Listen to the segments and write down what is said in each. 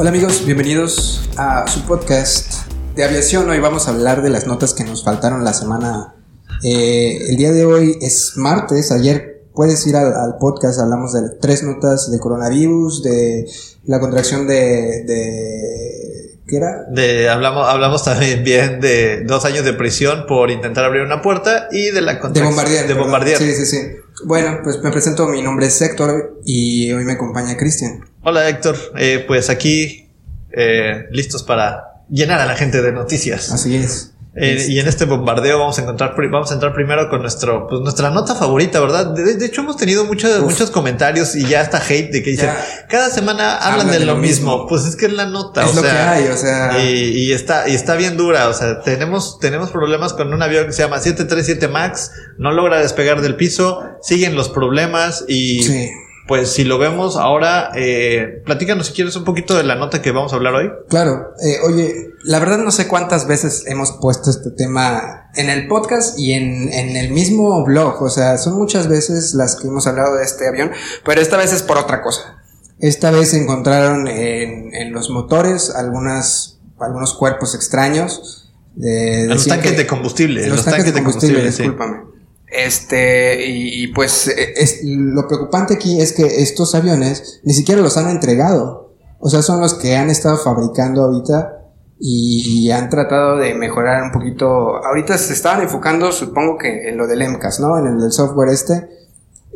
Hola amigos, bienvenidos a su podcast de aviación. Hoy vamos a hablar de las notas que nos faltaron la semana. Eh, el día de hoy es martes, ayer puedes ir al, podcast, hablamos de tres notas de coronavirus, de la contracción de... de ¿Qué era? De, hablamos, hablamos también bien de dos años de prisión por intentar abrir una puerta y de la contracción de bombardear. Sí, sí, sí. Bueno, pues me presento, mi nombre es Héctor y hoy me acompaña Cristian. Hola Héctor, eh, pues aquí eh, listos para llenar a la gente de noticias. Así es. Eh, y en este bombardeo vamos a encontrar, vamos a entrar primero con nuestro, pues nuestra nota favorita, ¿verdad? De, hecho hemos tenido muchos, muchos comentarios y ya está hate de que dicen, cada semana hablan, de, lo mismo. Pues es que es la nota, es o lo que hay, o sea. Y, y, está, y está bien dura, o sea, tenemos, tenemos problemas con un avión que se llama 737 MAX, no logra despegar del piso, siguen los problemas y sí pues si lo vemos ahora, eh, platícanos si quieres un poquito de la nota que vamos a hablar hoy. Claro, eh, oye, la verdad no sé cuántas veces hemos puesto este tema en el podcast y en, en, el mismo blog, o sea, son muchas veces las que hemos hablado de este avión, pero esta vez es por otra cosa. Esta vez encontraron en, en los motores algunas, algunos cuerpos extraños. De, los tanques de combustible. Los, tanques, de combustible, discúlpame. Este, y, pues e, lo preocupante aquí es que estos aviones ni siquiera los han entregado. O sea, son los que han estado fabricando ahorita y, han tratado de mejorar un poquito. Ahorita se estaban enfocando, supongo que en lo del MCAS, ¿no? En el del software este.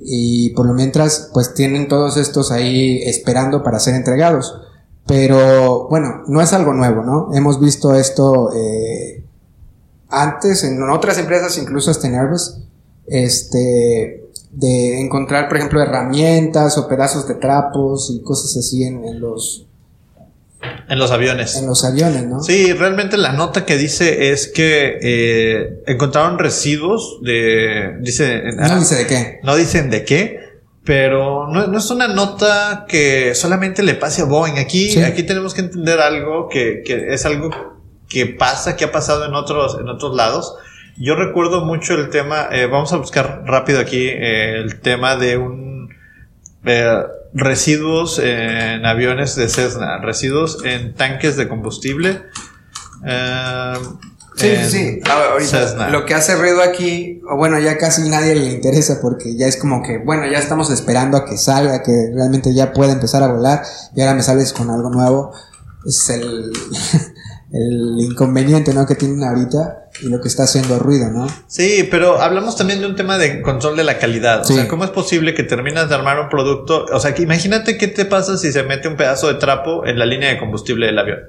Y por lo mientras, pues tienen todos estos ahí esperando para ser entregados. Pero bueno, no es algo nuevo, ¿no? Hemos visto esto eh, antes en otras empresas, incluso hasta en Airbus este, de encontrar, por ejemplo, herramientas o pedazos de trapos y cosas así en, los... En los aviones. En los aviones, ¿no? Sí, realmente la nota que dice es que eh, encontraron residuos de... Dice, no dice de qué. No dicen de qué, pero no, es una nota que solamente le pase a Boeing. Aquí, aquí tenemos que entender algo que, que, es algo que pasa, que ha pasado en otros, en otros lados. Yo recuerdo mucho el tema, eh, vamos a buscar rápido aquí eh, el tema de un eh, residuos en aviones de Cessna, residuos en tanques de combustible. sí, sí, sí. Ahorita, lo que hace ruido aquí, o bueno, ya casi nadie le interesa porque ya es como que, bueno, ya estamos esperando a que salga, que realmente ya pueda empezar a volar y ahora me sales con algo nuevo. Es el, el inconveniente, ¿no? Que tienen ahorita y lo que está haciendo ruido, ¿no? Sí, pero hablamos también de un tema de control de la calidad. O sea, ¿cómo es posible que terminas de armar un producto? O sea, que imagínate qué te pasa si se mete un pedazo de trapo en la línea de combustible del avión.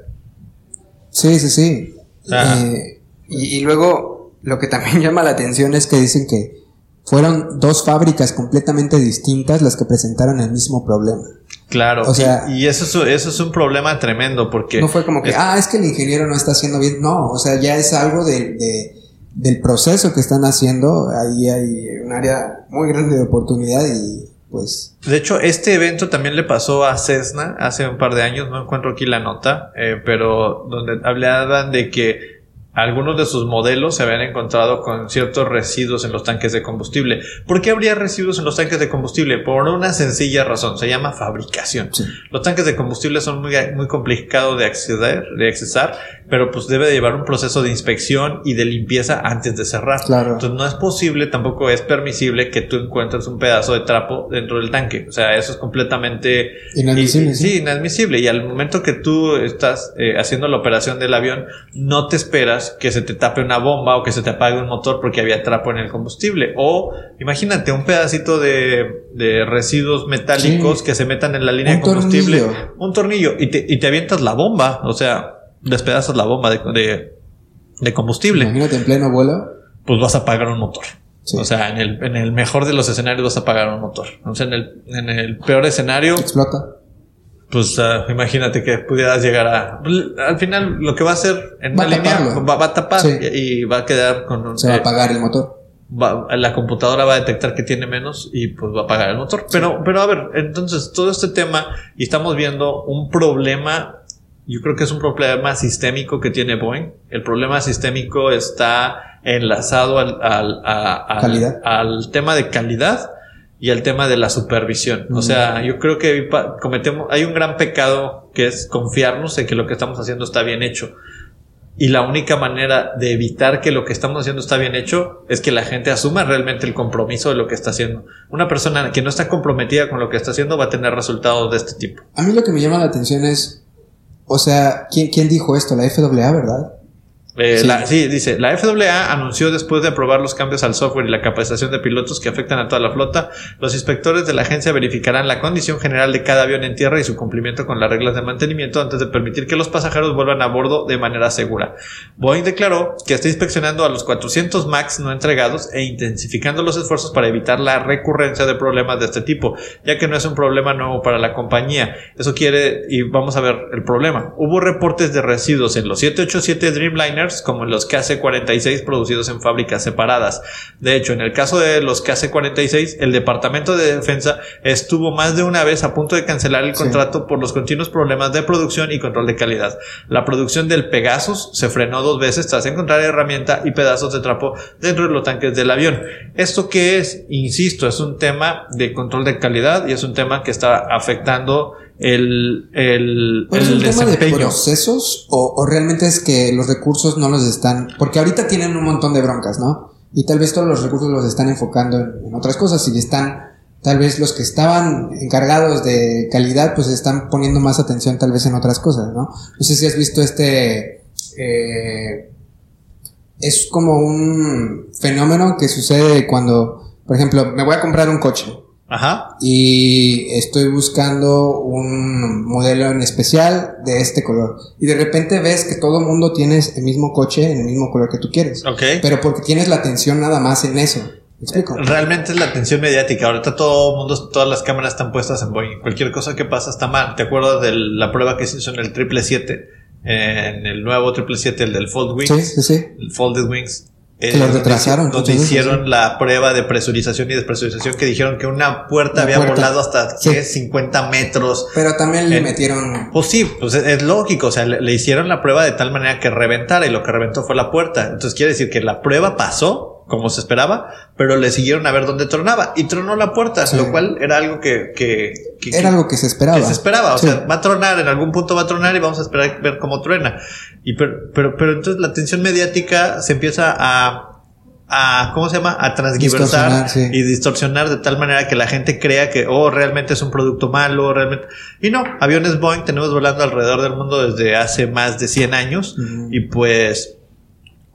Sí, sí, sí. Eh, y, y luego, lo que también llama la atención es que dicen que fueron dos fábricas completamente distintas las que presentaron el mismo problema. Claro, o sea, y, eso, es, eso es un problema tremendo porque... No fue como que, ah, es que el ingeniero no está haciendo bien. No, o sea, ya es algo de, del proceso que están haciendo. Ahí hay un área muy grande de oportunidad y pues... De hecho, este evento también le pasó a Cessna hace un par de años, no encuentro aquí la nota, eh, pero donde hablaban de que algunos de sus modelos se habían encontrado con ciertos residuos en los tanques de combustible. ¿Por qué habría residuos en los tanques de combustible? Por una sencilla razón, se llama fabricación. Los tanques de combustible son muy, muy complicados de acceder, de accesar, pero pues debe de llevar un proceso de inspección y de limpieza antes de cerrar. Claro. Entonces no es posible, tampoco es permisible que tú encuentres un pedazo de trapo dentro del tanque. O sea, eso es completamente inadmisible. sí, inadmisible. Y al momento que tú estás eh, haciendo la operación del avión, no te esperas que se te tape una bomba o que se te apague un motor porque había trapo en el combustible. O imagínate un pedacito de, de residuos metálicos que se metan en la línea de combustible. Un tornillo. Y te, y te avientas la bomba. O sea, despedazas la bomba de, de, combustible. Imagínate en pleno vuelo. Pues vas a apagar un motor. O sea, en el, en el mejor de los escenarios vas a apagar un motor. O sea, en el, en el peor escenario. Explota pues uh, imagínate que pudieras llegar a. Al final, lo que va a hacer en Va una línea va, va a tapar Sí. y, y va a quedar con. un- Se va a eh, apagar el motor. va- la computadora va a detectar que tiene menos y pues va a apagar el motor. Pero, pero a ver, entonces todo este tema y estamos viendo un problema, yo creo que es un problema sistémico que tiene Boeing. El problema sistémico está enlazado al, al, a- al- al tema de calidad y al tema de la supervisión. O sea, yo creo que cometemos, hay un gran pecado que es confiarnos en que lo que estamos haciendo está bien hecho. Y la única manera de evitar que lo que estamos haciendo está bien hecho es que la gente asuma realmente el compromiso de lo que está haciendo. Una persona que no está comprometida con lo que está haciendo va a tener resultados de este tipo. A mí lo que me llama la atención es, o sea, ¿quién, quién dijo esto? La FAA, ¿verdad? Eh, Sí. la- sí, dice, la FAA anunció después de aprobar los cambios al software y la capacitación de pilotos que afectan a toda la flota, los inspectores de la agencia verificarán la condición general de cada avión en tierra y su cumplimiento con las reglas de mantenimiento antes de permitir que los pasajeros vuelvan a bordo de manera segura. Boeing declaró que está inspeccionando a los 400 MAX no entregados e intensificando los esfuerzos para evitar la recurrencia de problemas de este tipo, ya que no es un problema nuevo para la compañía. Eso quiere, y vamos a ver el problema. Hubo reportes de residuos en los 787 Dreamliners como en los KC-46 producidos en fábricas separadas. De hecho, en el caso de los KC-46, el Departamento de Defensa estuvo más de una vez a punto de cancelar el Sí. contrato por los continuos problemas de producción y control de calidad. La producción del Pegasus se frenó dos veces tras encontrar herramienta y pedazos de trapo dentro de los tanques del avión. ¿Esto qué es? Insisto, es un tema de control de calidad y es un tema que está afectando el, el, ¿Pero ¿Es el un tema de procesos o, o realmente es que los recursos no los están... Porque ahorita tienen un montón de broncas, ¿no? Y tal vez todos los recursos los están enfocando en, en otras cosas y están... Tal vez los que estaban encargados de calidad pues están poniendo más atención tal vez en otras cosas, ¿no? No sé si has visto este... eh, es como un fenómeno que sucede cuando, por ejemplo, me voy a comprar un coche Ajá. y estoy buscando un modelo en especial de este color. Y de repente ves que todo el mundo tiene el mismo coche en el mismo color que tú quieres. Ok. Pero porque tienes la atención nada más en eso. ¿Me explico? Realmente es la atención mediática. Ahorita todo mundo, todas las cámaras están puestas en Boeing. Cualquier cosa que pasa está mal. ¿Te acuerdas de la prueba que se hizo en el 777? En el nuevo 777, el del Fold Wings. Sí, sí, sí. El Folded Wings. Eh, Que lo donde retrasaron Donde veces, hicieron la prueba de presurización y despresurización que dijeron que una puerta había puerta. volado hasta Sí. ¿qué? 50 metros. Pero también le metieron... Pues sí, pues es, es lógico, o sea, le, le hicieron la prueba de tal manera que reventara y lo que reventó fue la puerta. Entonces quiere decir que la prueba pasó como se esperaba, pero le siguieron a ver dónde tronaba y tronó la puerta, Sí. lo cual era algo que, que, que- Era algo que se esperaba. que se esperaba, o Sí. sea, va a tronar, en algún punto va a tronar y vamos a esperar a ver cómo truena. Y pero, pero, pero entonces la atención mediática se empieza a, a ¿cómo se llama? A transgiversar sí. y distorsionar de tal manera que la gente crea que, oh, realmente es un producto malo, realmente. Y no, aviones Boeing tenemos volando alrededor del mundo desde hace más de 100 años y pues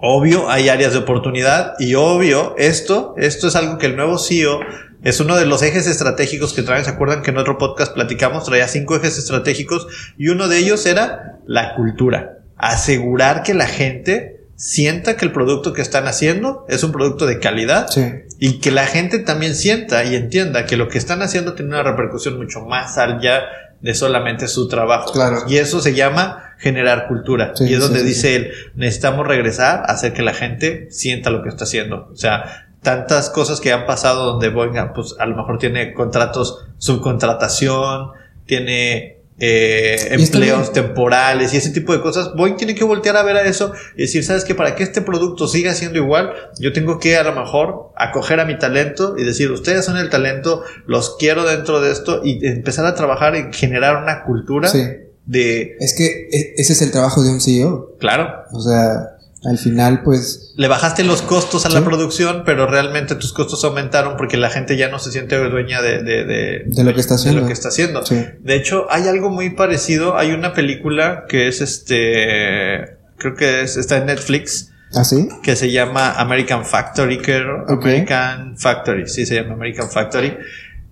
obvio hay áreas de oportunidad y obvio esto, esto es algo que el nuevo CEO es uno de los ejes estratégicos que traen. ¿Se acuerdan que en otro podcast platicamos? Traía cinco ejes estratégicos y uno de ellos era la cultura. Asegurar que la gente sienta que el producto que están haciendo es un producto de calidad Sí. y que la gente también sienta y entienda que lo que están haciendo tiene una repercusión mucho más allá de solamente su trabajo. Claro. Y eso se llama generar cultura. Sí, y es donde sí, dice él, necesitamos regresar a hacer que la gente sienta lo que está haciendo. O sea, tantas cosas que han pasado donde Boeing, pues a lo mejor tiene contratos, subcontratación, tiene eh, empleos temporales y ese tipo de cosas. Boeing tiene que voltear a ver a eso y decir, ¿sabes qué? Para que este producto siga siendo igual, yo tengo que a lo mejor acoger a mi talento y decir, ustedes son el talento, los quiero dentro de esto y empezar a trabajar y generar una cultura Sí. de, Es que e- ese es el trabajo de un CEO. claro, O sea, al final, pues... le bajaste los costos a la producción, pero realmente tus costos aumentaron porque la gente ya no se siente dueña de, de, de, De lo que está de haciendo. lo que está haciendo. Sí. De hecho, hay algo muy parecido. Hay una película que es este. Creo que es, está en Netflix. ¿Ah, sí? Que se llama American Factory. creo. American Factory. Sí, se llama American Factory.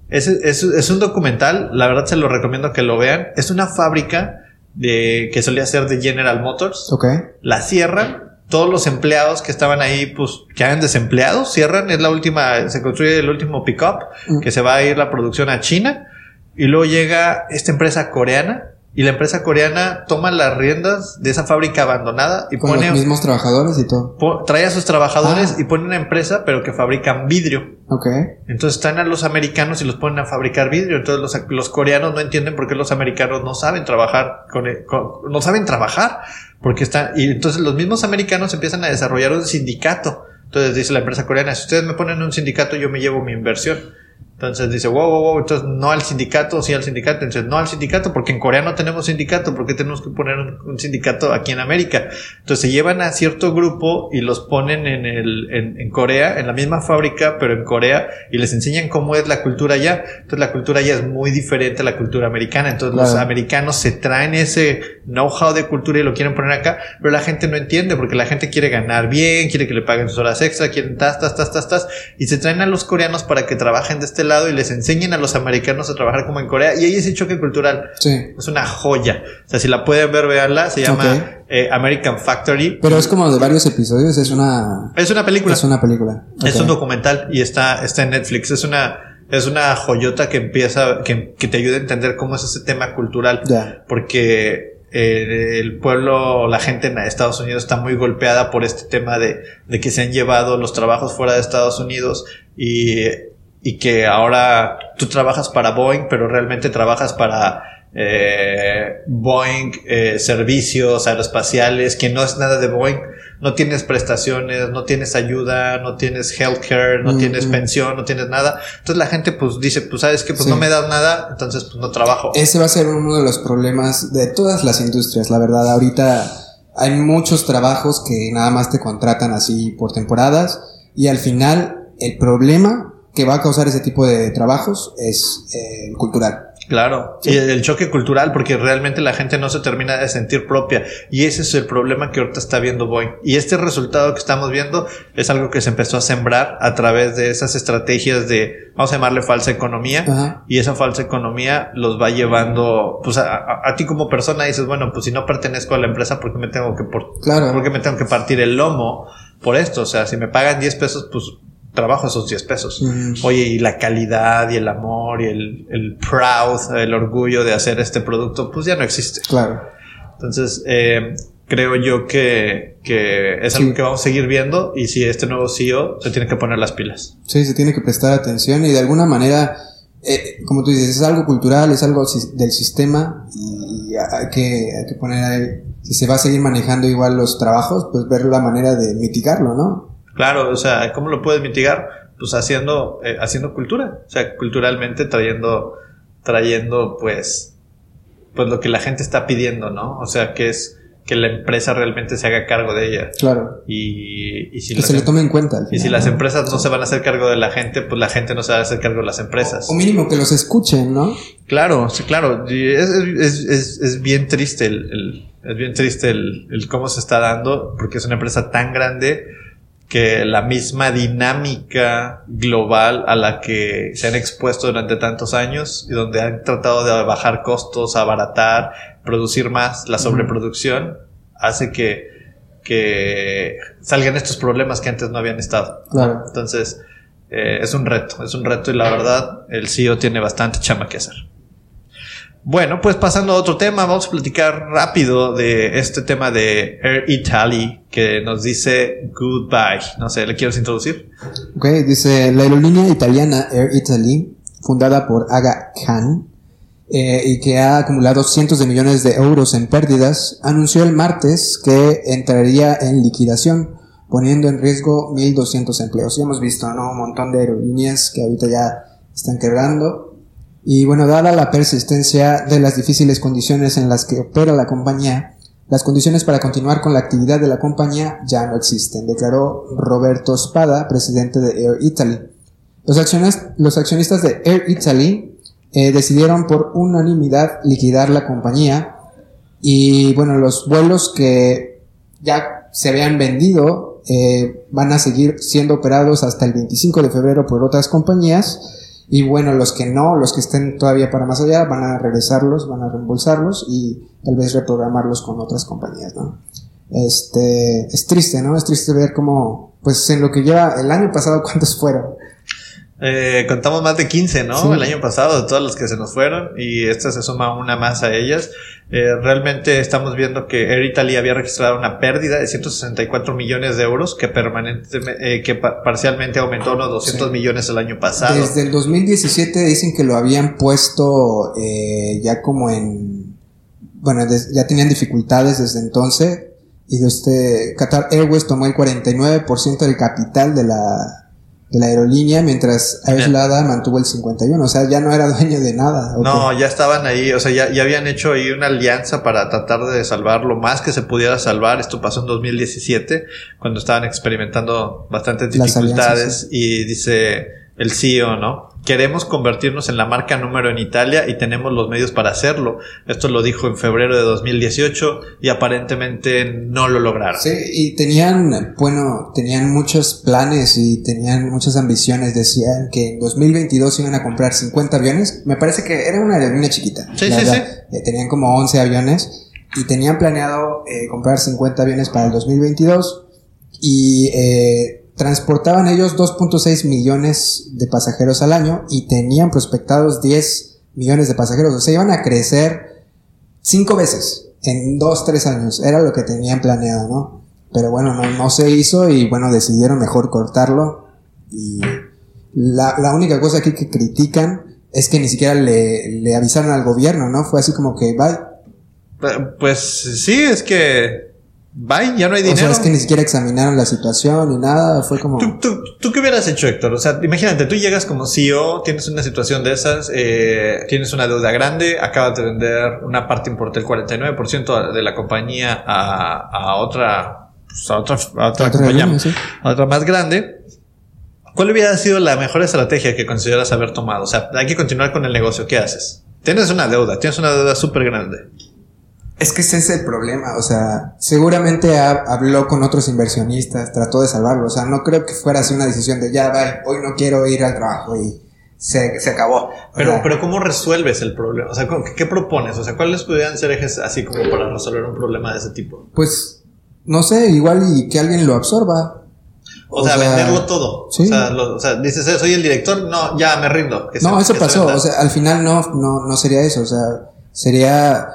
Es, es, es un documental. La verdad se lo recomiendo que lo vean. Es una fábrica de, que solía ser de General Motors. Ok. La cierran. Todos los empleados que estaban ahí, pues, quedan desempleados. Cierran. Es la última. Se construye el último pickup. Mm. Que se va a ir la producción a China y luego llega esta empresa coreana y la empresa coreana toma las riendas de esa fábrica abandonada y Con pone los mismos trabajadores y todo. po- trae a sus trabajadores Ah. y pone una empresa pero que fabrican vidrio. Ok. Entonces traen a los americanos y los ponen a fabricar vidrio. Entonces los, los coreanos no entienden por qué los americanos no saben trabajar con, con- no saben trabajar porque están y entonces los mismos americanos empiezan a desarrollar un sindicato. Entonces dice la empresa coreana, si ustedes me ponen un sindicato yo me llevo mi inversión. Entonces dice, wow, wow, wow, entonces no al sindicato, sí al sindicato. Entonces no al sindicato, porque en Corea no tenemos sindicato, ¿por qué tenemos que poner un, sindicato aquí en América? Entonces se llevan a cierto grupo y los ponen en, el, en, en Corea, en la misma fábrica, pero en Corea, y les enseñan cómo es la cultura allá. Entonces la cultura allá es muy diferente a la cultura americana. Entonces los americanos se traen ese know-how de cultura y lo quieren poner acá, pero la gente no entiende porque la gente quiere ganar bien, quiere que le paguen sus horas extra, quieren tas, tas, tas, tas, tas, y se traen a los coreanos para que trabajen de este lado y les enseñen a los americanos a trabajar como en Corea. Y ahí ese choque cultural Sí. es una joya. O sea, si la pueden ver, véanla. Se llama eh, American Factory. Pero es como de varios episodios, es una, Es una película. es una película. Es un documental y está, está en Netflix. Es una, es una joyota que empieza, que, que te ayuda a entender cómo es ese tema cultural. Porque eh, el pueblo, la gente en Estados Unidos está muy golpeada por este tema de, de que se han llevado los trabajos fuera de Estados Unidos y, y que ahora tú trabajas para Boeing, pero realmente trabajas para eh, Boeing eh, servicios aeroespaciales, que no es nada de Boeing. No tienes prestaciones, no tienes ayuda, no tienes healthcare, no Mm, tienes pensión, no tienes nada. Entonces la gente pues dice, pues sabes que pues Sí. no me das nada, entonces pues no trabajo. Ese va a ser uno de los problemas de todas las industrias, la verdad. Ahorita hay muchos trabajos que nada más te contratan así por temporadas y al final el problema que va a causar ese tipo de trabajos es eh, cultural. Claro, y el choque cultural, porque realmente la gente no se termina de sentir propia. Y ese es el problema que ahorita está viendo Boeing. Y este resultado que estamos viendo es algo que se empezó a sembrar a través de esas estrategias de, vamos a llamarle falsa economía. Ajá. Y esa falsa economía los va llevando, pues a, a- a ti como persona dices, bueno, pues si no pertenezco a la empresa, ¿por qué me tengo que, por, Claro. por qué me tengo que partir el lomo por esto? O sea, si me pagan 10 pesos, pues trabajo esos 10 pesos. Ujú. Oye, y la calidad y el amor y el, el proud, el orgullo de hacer este producto, pues ya no existe. Claro. Entonces, eh, creo yo que, que es algo Sí. que vamos a seguir viendo y si este nuevo CEO se tiene que poner las pilas. Sí, se tiene que prestar atención y de alguna manera, eh, como tú dices, es algo cultural, es algo del sistema y hay que, hay que poner ahí, si se va a seguir manejando igual los trabajos, pues ver la manera de mitigarlo, ¿no? Claro, o sea, ¿cómo lo puedes mitigar? Pues haciendo, eh, haciendo cultura, o sea, culturalmente trayendo, trayendo, pues, pues lo que la gente está pidiendo, ¿no? O sea, que es que la empresa realmente se haga cargo de ella. Claro. Y, y si Que las se le em- tome en cuenta. Y si las ¿no? empresas no se van a hacer cargo de la gente, pues la gente no se va a hacer cargo de las empresas. O mínimo que los escuchen, ¿no? Claro, sí, claro. Es, es, es bien triste el, el- es bien triste el, el cómo se está dando, porque es una empresa tan grande que la misma dinámica global a la que se han expuesto durante tantos años y donde han tratado de bajar costos, abaratar, producir más, la sobreproducción, hace que, que salgan estos problemas que antes no habían estado. Claro. Entonces, eh, es un reto, es un reto y la verdad, el CEO tiene bastante chama que hacer. Bueno, pues pasando a otro tema, vamos a platicar rápido de este tema de Air Italy que nos dice goodbye. No sé, ¿le quieres introducir? Ok, dice la aerolínea italiana Air Italy, fundada por Aga Khan, eh, y que ha acumulado cientos de millones de euros en pérdidas, anunció el martes que entraría en liquidación, poniendo en riesgo 1.200 empleos. Ya hemos visto, ¿no? Un montón de aerolíneas que ahorita ya están quebrando. Y bueno, dada la persistencia de las difíciles condiciones en las que opera la compañía, las condiciones para continuar con la actividad de la compañía ya no existen, declaró Roberto Spada, presidente de Air Italy. Los, accionistas de Air Italy eh, decidieron por unanimidad liquidar la compañía y bueno, los vuelos que ya se habían vendido eh, van a seguir siendo operados hasta el 25 de febrero por otras compañías y bueno, los que no, los que estén todavía para más allá, van a regresarlos, van a reembolsarlos y tal vez reprogramarlos con otras compañías, ¿no? Este, es triste, ¿no? Es triste ver cómo, pues en lo que lleva el año pasado, ¿cuántos fueron? Eh, contamos más de 15, ¿no? El año pasado, de todos los que se nos fueron, y esta se suma una más a ellas. Eh, realmente estamos viendo que Air Italy había registrado una pérdida de 164 millones de euros, que permanentemente, eh, que parcialmente aumentó unos 200 millones el año pasado. Desde el 2017 dicen que lo habían puesto eh, ya como en, bueno, ya tenían dificultades desde entonces, y este Qatar Airways tomó el 49% del capital de la de la aerolínea, mientras Aislada mantuvo el 51, o sea, ya no era dueño de nada. No, ya estaban ahí, o sea, ya, ya, habían hecho ahí una alianza para tratar de salvar lo más que se pudiera salvar. Esto pasó en 2017, cuando estaban experimentando bastantes dificultades y dice el CEO, ¿no? Queremos convertirnos en la marca número en Italia y tenemos los medios para hacerlo. Esto lo dijo en febrero de 2018 y aparentemente no lo lograron. Sí, y tenían, bueno, tenían muchos planes y tenían muchas ambiciones. Decían que en 2022 iban a comprar 50 aviones. Me parece que era una aerolínea chiquita. Sí, sí, sí. Eh, tenían como 11 aviones y tenían planeado eh, comprar 50 aviones para el 2022 y eh, transportaban ellos 2.6 millones de pasajeros al año y tenían prospectados 10 millones de pasajeros. O sea, iban a crecer cinco veces en 2, 3 años. Era lo que tenían planeado, ¿no? Pero bueno, no, se hizo y bueno, decidieron mejor cortarlo. Y la, única cosa aquí que critican es que ni siquiera le avisaron al gobierno, ¿no? Fue así como que, bye. Pues sí, es que Bye, ya no hay dinero. O sea, es que ni siquiera examinaron la situación ni nada, fue como... ¿Tú, tú, qué hubieras hecho, Héctor? O sea, imagínate, tú llegas como CEO, tienes una situación de esas, eh, tienes una deuda grande, acabas de vender una parte importante, el 49% de la compañía a, a otra, pues, a otra, a otra, compañía, a otra más grande. ¿Cuál hubiera sido la mejor estrategia que consideras haber tomado? O sea, hay que continuar con el negocio, ¿qué haces? Tienes una deuda, tienes una deuda súper grande. Es que ese es el problema, o sea, seguramente habló con otros inversionistas, trató de salvarlo, o sea, no creo que fuera así una decisión de ya, bye, hoy no quiero ir al trabajo y se, se acabó. Pero, pero ¿cómo resuelves el problema? O sea, ¿qué, propones? O sea, ¿cuáles podrían ser ejes así como para resolver un problema de ese tipo? Pues, no sé, igual y que alguien lo absorba. O, sea, venderlo todo. ¿sí? O, sea, o, sea, dices, eh, soy el director, no, ya me rindo. no, eso pasó, o sea, al final no, no, no sería eso, o sea, sería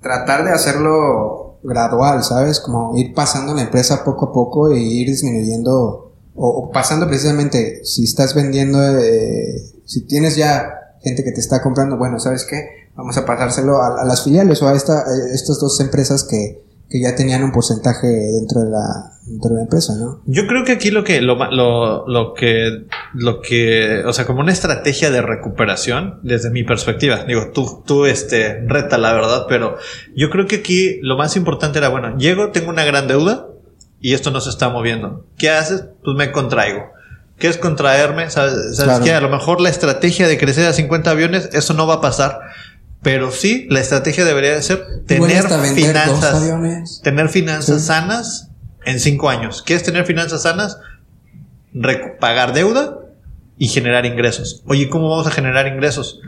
tratar de hacerlo gradual, ¿sabes? Como ir pasando la empresa poco a poco e ir disminuyendo o, pasando precisamente, si estás vendiendo, eh, si tienes ya gente que te está comprando, bueno, ¿sabes qué? Vamos a pasárselo a, las filiales o a esta, eh, estas dos empresas que, que ya tenían un porcentaje dentro de la, dentro de la empresa, ¿no? Yo creo que aquí lo que, lo, lo, lo, que, lo que, o sea, como una estrategia de recuperación, desde mi perspectiva, digo, tú, tú, este, reta la verdad, pero yo creo que aquí lo más importante era, bueno, llego, tengo una gran deuda y esto no se está moviendo. ¿Qué haces? Pues me contraigo. ¿Qué es contraerme? ¿Sabes, sabes que a lo mejor la estrategia de crecer a 50 aviones, eso no va a pasar pero sí, la estrategia debería ser tener finanzas, tener finanzas sanas en cinco años. ¿Qué es tener finanzas sanas? pagar deuda y generar ingresos. Oye, ¿cómo vamos a generar ingresos?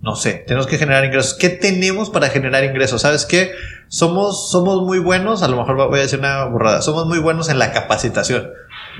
No sé, tenemos que generar ingresos. ¿Qué tenemos para generar ingresos? ¿Sabes qué? Somos, somos muy buenos, a lo mejor voy a decir una borrada, somos muy buenos en la capacitación.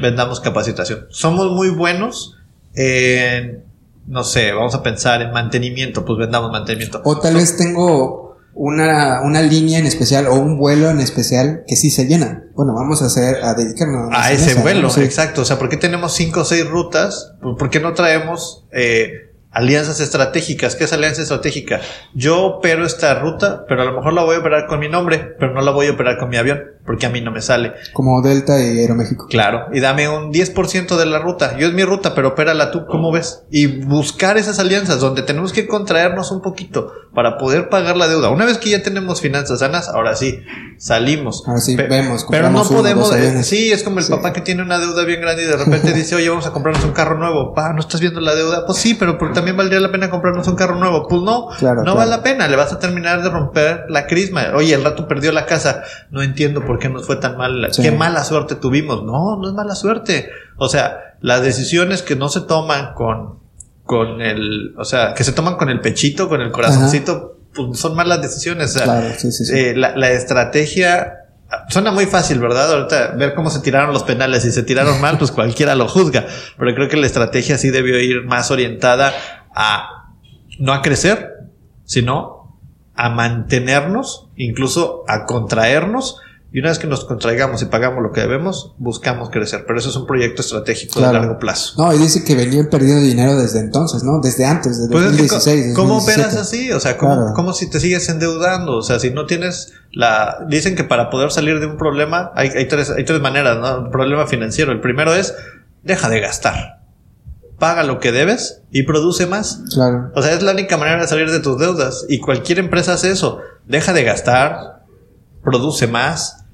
Vendamos capacitación. Somos muy buenos en no sé, vamos a pensar en mantenimiento, pues vendamos mantenimiento. O tal vez tengo una, una línea en especial o un vuelo en especial que sí se llena. Bueno, vamos a hacer, a dedicarnos a, ese vuelo, exacto. O sea, ¿por qué tenemos cinco o seis rutas? ¿Por qué no traemos eh, Alianzas estratégicas. ¿Qué es alianza estratégica? Yo opero esta ruta, pero a lo mejor la voy a operar con mi nombre, pero no la voy a operar con mi avión, porque a mí no me sale. Como Delta y Aeroméxico. Claro, y dame un 10% de la ruta. Yo es mi ruta, pero opérala tú, ¿cómo ves? Y buscar esas alianzas donde tenemos que contraernos un poquito para poder pagar la deuda. Una vez que ya tenemos finanzas sanas, ahora sí, salimos. Ahora sí, vemos. Pero no podemos. sí, es como el papá que tiene una deuda bien grande y de repente dice, oye, vamos a comprarnos un carro nuevo. Pa, ¿no estás viendo la deuda? Pues sí, pero también valdría la pena comprarnos un carro nuevo. Pues no, no vale la pena, le vas a terminar de romper la crisma. Oye, el rato perdió la casa, no entiendo por qué nos fue tan mal, qué mala suerte tuvimos. No, no es mala suerte. O sea, las decisiones que no se toman con, con el, o sea, que se toman con el pechito, con el corazoncito, pues son malas decisiones. O sea, eh, la, la estrategia Suena muy fácil, ¿verdad? Ahorita ver cómo se tiraron los penales. Si se tiraron mal, pues cualquiera lo juzga. Pero creo que la estrategia sí debió ir más orientada a no a crecer, sino a mantenernos, incluso a contraernos y una vez que nos contraigamos y pagamos lo que debemos, buscamos crecer. Pero eso es un proyecto estratégico de largo plazo. No, y dice que venían perdiendo dinero desde entonces, ¿no? Desde antes, desde 2016. Pues ¿Cómo operas así? O sea, ¿cómo, si te sigues endeudando? O sea, si no tienes la... Dicen que para poder salir de un problema hay, hay, tres, hay tres maneras, ¿no? Un problema financiero. El primero es, deja de gastar. Paga lo que debes y produce más. Claro. O sea, es la única manera de salir de tus deudas. Y cualquier empresa hace eso. Deja de gastar, produce más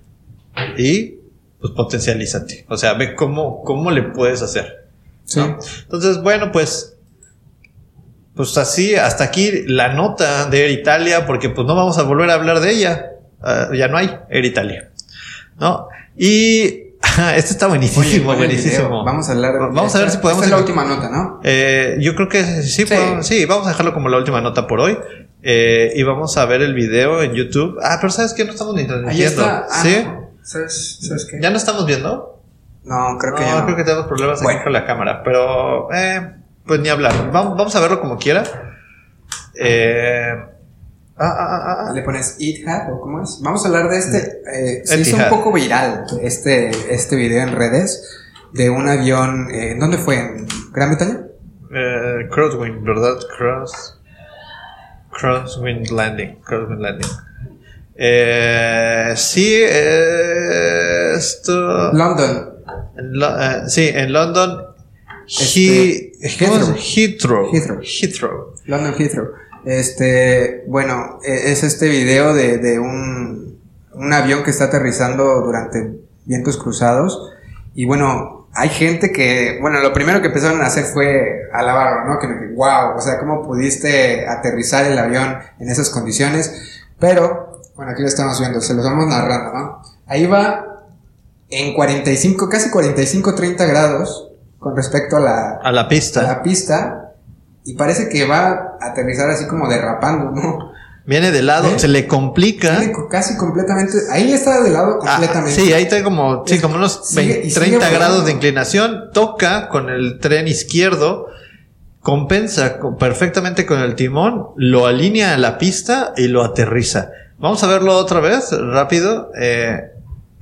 y pues potencialízate. O sea, ve cómo, cómo le puedes hacer. Entonces, bueno, pues, pues así, hasta aquí la nota de Air Italia, porque pues no vamos a volver a hablar de ella. Ah, ya no hay Air Italia. ¿No? Y este está buenísimo, buenísimo. Vamos a hablar. Vamos a ver si podemos. Esta es la última nota, ¿no? Eh, yo creo que sí, sí, vamos a dejarlo como la última nota por hoy. Eh, y vamos a ver el video en YouTube. Ah, pero ¿sabes qué? No estamos ni transmitiendo. Ah, ¿Sí? ¿Sabes, ¿Sabes qué? ¿Ya no estamos viendo? No, creo que ya no. creo que tenemos problemas aquí con la cámara. Pero, eh, pues ni hablar. Vamos, vamos a verlo como quiera. Eh, ah, ah, ah, ah. ¿Le pones Eat Hat o cómo es? Vamos a hablar de este. Eh, se hizo un poco viral este, este video en redes de un avión. Eh, ¿Dónde fue? ¿En Gran Bretaña? Eh, Crosswind, ¿verdad? Cross. Crosswind Landing. Crosswind Landing. Eh, sí, esto. London. Eh, sí, en London. Este, Heathrow. Heathrow. Heathrow. London Heathrow. Este, bueno, e, es este video de, de un, un avión que está aterrizando durante vientos cruzados. Y bueno, hay gente que, bueno, lo primero que empezaron a hacer fue alabarlo, ¿no? Que, wow, o sea, ¿cómo pudiste aterrizar el avión en esas condiciones? Pero, bueno, aquí lo estamos viendo, se los vamos narrando, ¿no? Ahí va en 45, casi 45, 30 grados con respecto a la, a la pista. A la pista. Y parece que va a aterrizar así como derrapando, ¿no? Viene de lado, ¿Eh? se le complica. casi completamente. Ahí está de lado ah, completamente. sí, ahí está como, sí, como unos 30 grados de inclinación. Toca con el tren izquierdo, compensa perfectamente con el timón, lo alinea a la pista y lo aterriza. Vamos a verlo otra vez, rápido. Eh,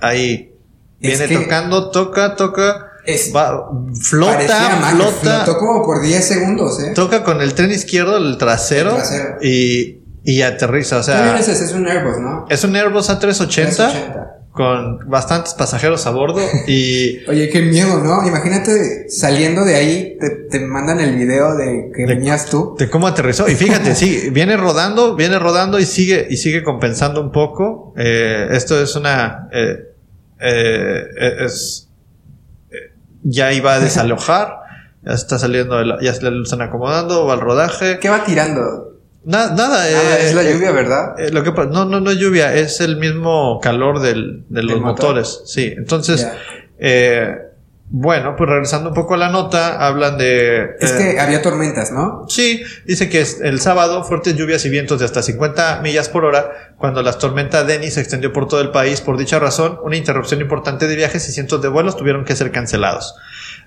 ahí. Viene tocando, toca, toca. Va, flota, flota. Flotó como por 10 segundos, ¿eh? Toca con el tren izquierdo, el trasero. El trasero. Y y aterriza, o sea. Es, es un Airbus, ¿no? Es un Airbus A380, con bastantes pasajeros a bordo y. Oye, qué miedo, ¿no? Imagínate saliendo de ahí, te, mandan el video de que venías tú. De cómo aterrizó. Y fíjate, sí, viene rodando, viene rodando y sigue, y sigue compensando un poco. Eh, esto es una. Eh, eh, es. Ya iba a desalojar. ya está saliendo, ya se lo están acomodando, va al rodaje. ¿Qué va tirando? nada, eh, es la lluvia, eh, ¿verdad? Eh, lo que no, no, no es lluvia, es el mismo calor del, de los motores. Sí, entonces, bueno, pues regresando un poco a la nota, hablan de... Es que había tormentas, ¿no? Sí, dice que el sábado fuertes lluvias y vientos de hasta 50 millas por hora, cuando la tormenta Denny se extendió por todo el país. Por dicha razón, una interrupción importante de viajes y cientos de vuelos tuvieron que ser cancelados.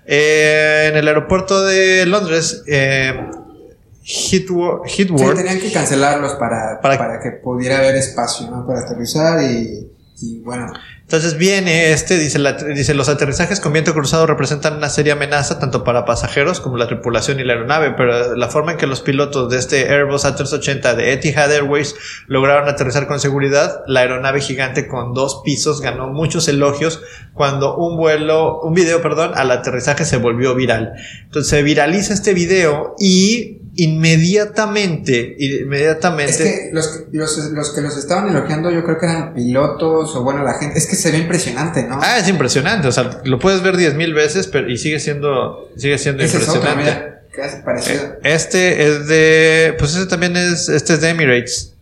en el aeropuerto de Londres, Hitward. Sí, tenían que cancelarlos para, para, que pudiera haber espacio, ¿no? Para aterrizar y, y bueno. Entonces viene este, dice, dice, los aterrizajes con viento cruzado representan una seria amenaza tanto para pasajeros como la tripulación y la aeronave, pero la forma en que los pilotos de este Airbus A380 de Etihad Airways lograron aterrizar con seguridad, la aeronave gigante con dos pisos ganó muchos elogios cuando un vuelo, un video, perdón, al aterrizaje se volvió viral. Entonces se viraliza este video y inmediatamente, inmediatamente. Es que los, los, los, que los estaban elogiando yo creo que eran pilotos o bueno, la gente, es que se ve impresionante, ¿no? Ah, es impresionante, o sea, lo puedes ver diez mil veces pero, y sigue siendo, sigue siendo impresionante. Eh, este es de, pues ese también es, este es de Emirates.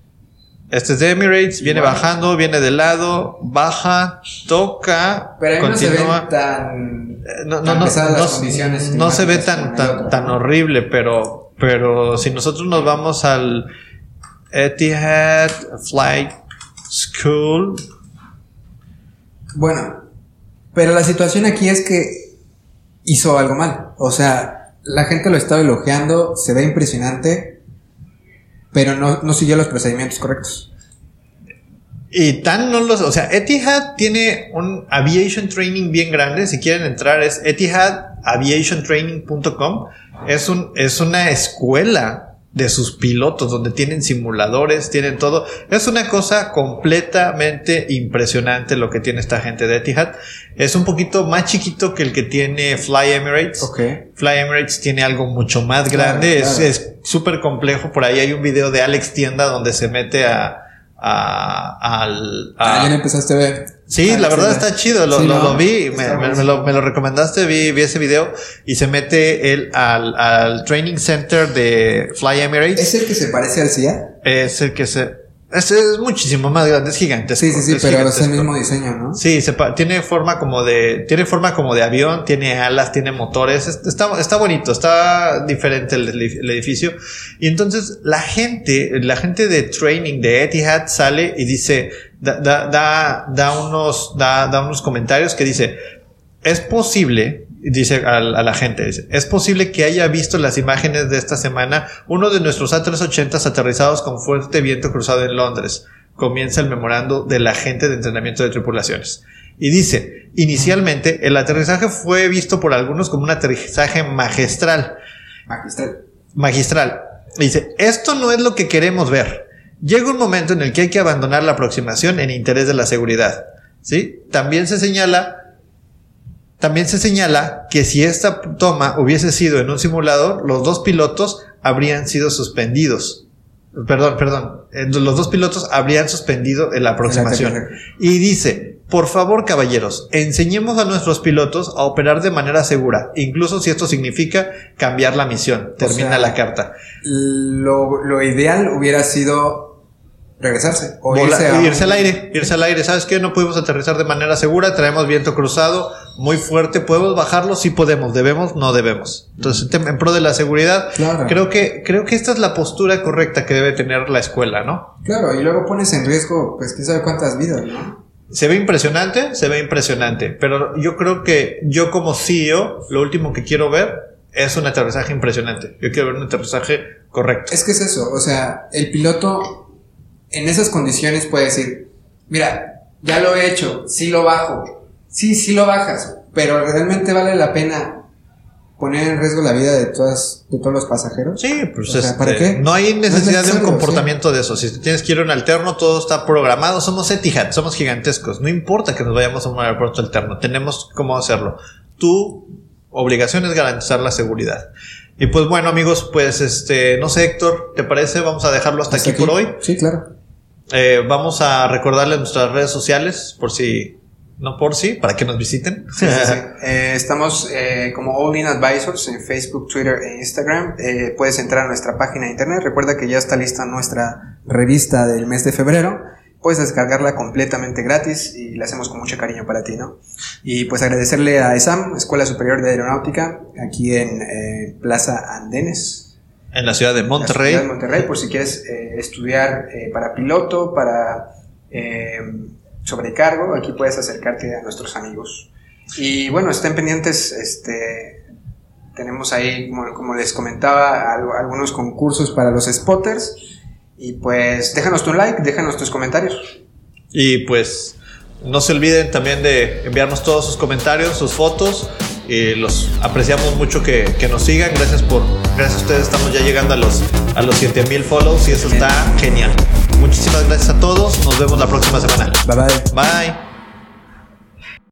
Este es de Emirates, viene bajando, viene de lado, baja, toca, Pero continúa. No se ve tan, eh, no, no, no, no se ve tan, tan, tan horrible, pero pero si nosotros nos vamos al Etihad Flight School, Bueno, pero la situación aquí es que hizo algo mal. O sea, la gente lo estaba elogiando, se ve impresionante, pero no, no siguió los procedimientos correctos. Y tan no los, o sea, Etihad tiene un aviation training bien grande. Si quieren entrar es etihadaviationtraining.com. Es un, es una escuela de sus pilotos, donde tienen simuladores, tienen todo. Es una cosa completamente impresionante lo que tiene esta gente de Etihad. Es un poquito más chiquito que el que tiene Fly Emirates. Okay. Fly Emirates tiene algo mucho más grande, es súper complejo. Por ahí hay un video de Alex Tienda donde se mete a, a, al... ah, ya empezaste a ver. Sí, la verdad está chido, lo, lo, vi, me, me, lo, me, lo, recomendaste, vi, vi ese video y se mete él al, al training center de Fly Emirates. ¿Es el que se parece al CIA? Es el que se, es, es, muchísimo más grande, es gigante. Sí, sí, sí, pero es el mismo diseño, ¿no? Sí, se tiene forma como de, tiene forma como de avión, tiene alas, tiene motores, está, está bonito, está diferente el, el, edificio. Y entonces la gente, la gente de training de Etihad sale y dice, da, da, da, da unos, da, da unos comentarios que dice, es posible dice a, la gente, dice, es posible que haya visto las imágenes de esta semana uno de nuestros A380 aterrizados con fuerte viento cruzado en Londres. Comienza el memorando del agente de entrenamiento de tripulaciones. Y dice, inicialmente el aterrizaje fue visto por algunos como un aterrizaje magistral. Magistral. Magistral. Dice, esto no es lo que queremos ver. Llega un momento en el que hay que abandonar la aproximación en interés de la seguridad. ¿Sí? También se señala también se señala que si esta toma hubiese sido en un simulador, los dos pilotos habrían sido suspendidos. Perdón, perdón. Eh, los dos pilotos habrían suspendido la aproximación. Y dice, por favor, caballeros, enseñemos a nuestros pilotos a operar de manera segura, incluso si esto significa cambiar la misión. Termina la carta. Lo, lo ideal hubiera sido regresarse. O irse, al aire, irse al aire. ¿Sabes qué? No pudimos aterrizar de manera segura, traemos viento cruzado muy fuerte. ¿Podemos bajarlo? Sí podemos. ¿Debemos? No debemos. Entonces, en pro de la seguridad, creo, que, creo que esta es la postura correcta que debe tener la escuela, ¿no? Claro, y luego pones en riesgo, pues quién sabe cuántas vidas, ¿no? Se ve impresionante, se ve impresionante, pero yo creo que yo como CEO, lo último que quiero ver es un aterrizaje impresionante. Yo quiero ver un aterrizaje correcto. Es que es eso, o sea, el piloto en esas condiciones puede decir, mira, ya lo he hecho, sí lo bajo, sí, sí lo bajas, pero realmente vale la pena poner en riesgo la vida de todas de todos los pasajeros. Sí, pues este, ¿para qué? No hay necesidad de un comportamiento de eso. Si tienes que ir a un alterno, todo está programado. Somos Etihad, somos gigantescos. No importa que nos vayamos a un aeropuerto alterno, tenemos cómo hacerlo. Tu obligación es garantizar la seguridad. Y pues bueno, amigos, pues este, no sé, Héctor, ¿te parece? Vamos a dejarlo hasta, aquí por hoy. Sí, claro. Eh, vamos a recordarles nuestras redes sociales por si, no por si, para que nos visiten. Eh, estamos eh, como All In Advisors en Facebook, Twitter e Instagram. puedes entrar a nuestra página de internet. Recuerda que ya está lista nuestra revista del mes de febrero. Puedes descargarla completamente gratis y la hacemos con mucho cariño para ti, ¿no? Y pues agradecerle a ESAM, Escuela Superior de Aeronáutica, aquí en Plaza Andenes, en la ciudad de Monterrey. En la ciudad de Monterrey, por si quieres eh, estudiar eh, para piloto, para eh, sobrecargo, aquí puedes acercarte a nuestros amigos. Y bueno, estén pendientes, este, tenemos ahí, como, les comentaba, algunos concursos para los spotters. Y pues déjanos tu like, déjanos tus comentarios. Y pues no se olviden también de enviarnos todos sus comentarios, sus fotos y los apreciamos mucho que, que, nos sigan. Gracias por, gracias a ustedes estamos ya llegando a los, a los 7000 follows y eso está genial. Muchísimas gracias a todos. Nos vemos la próxima semana. Bye bye. Bye.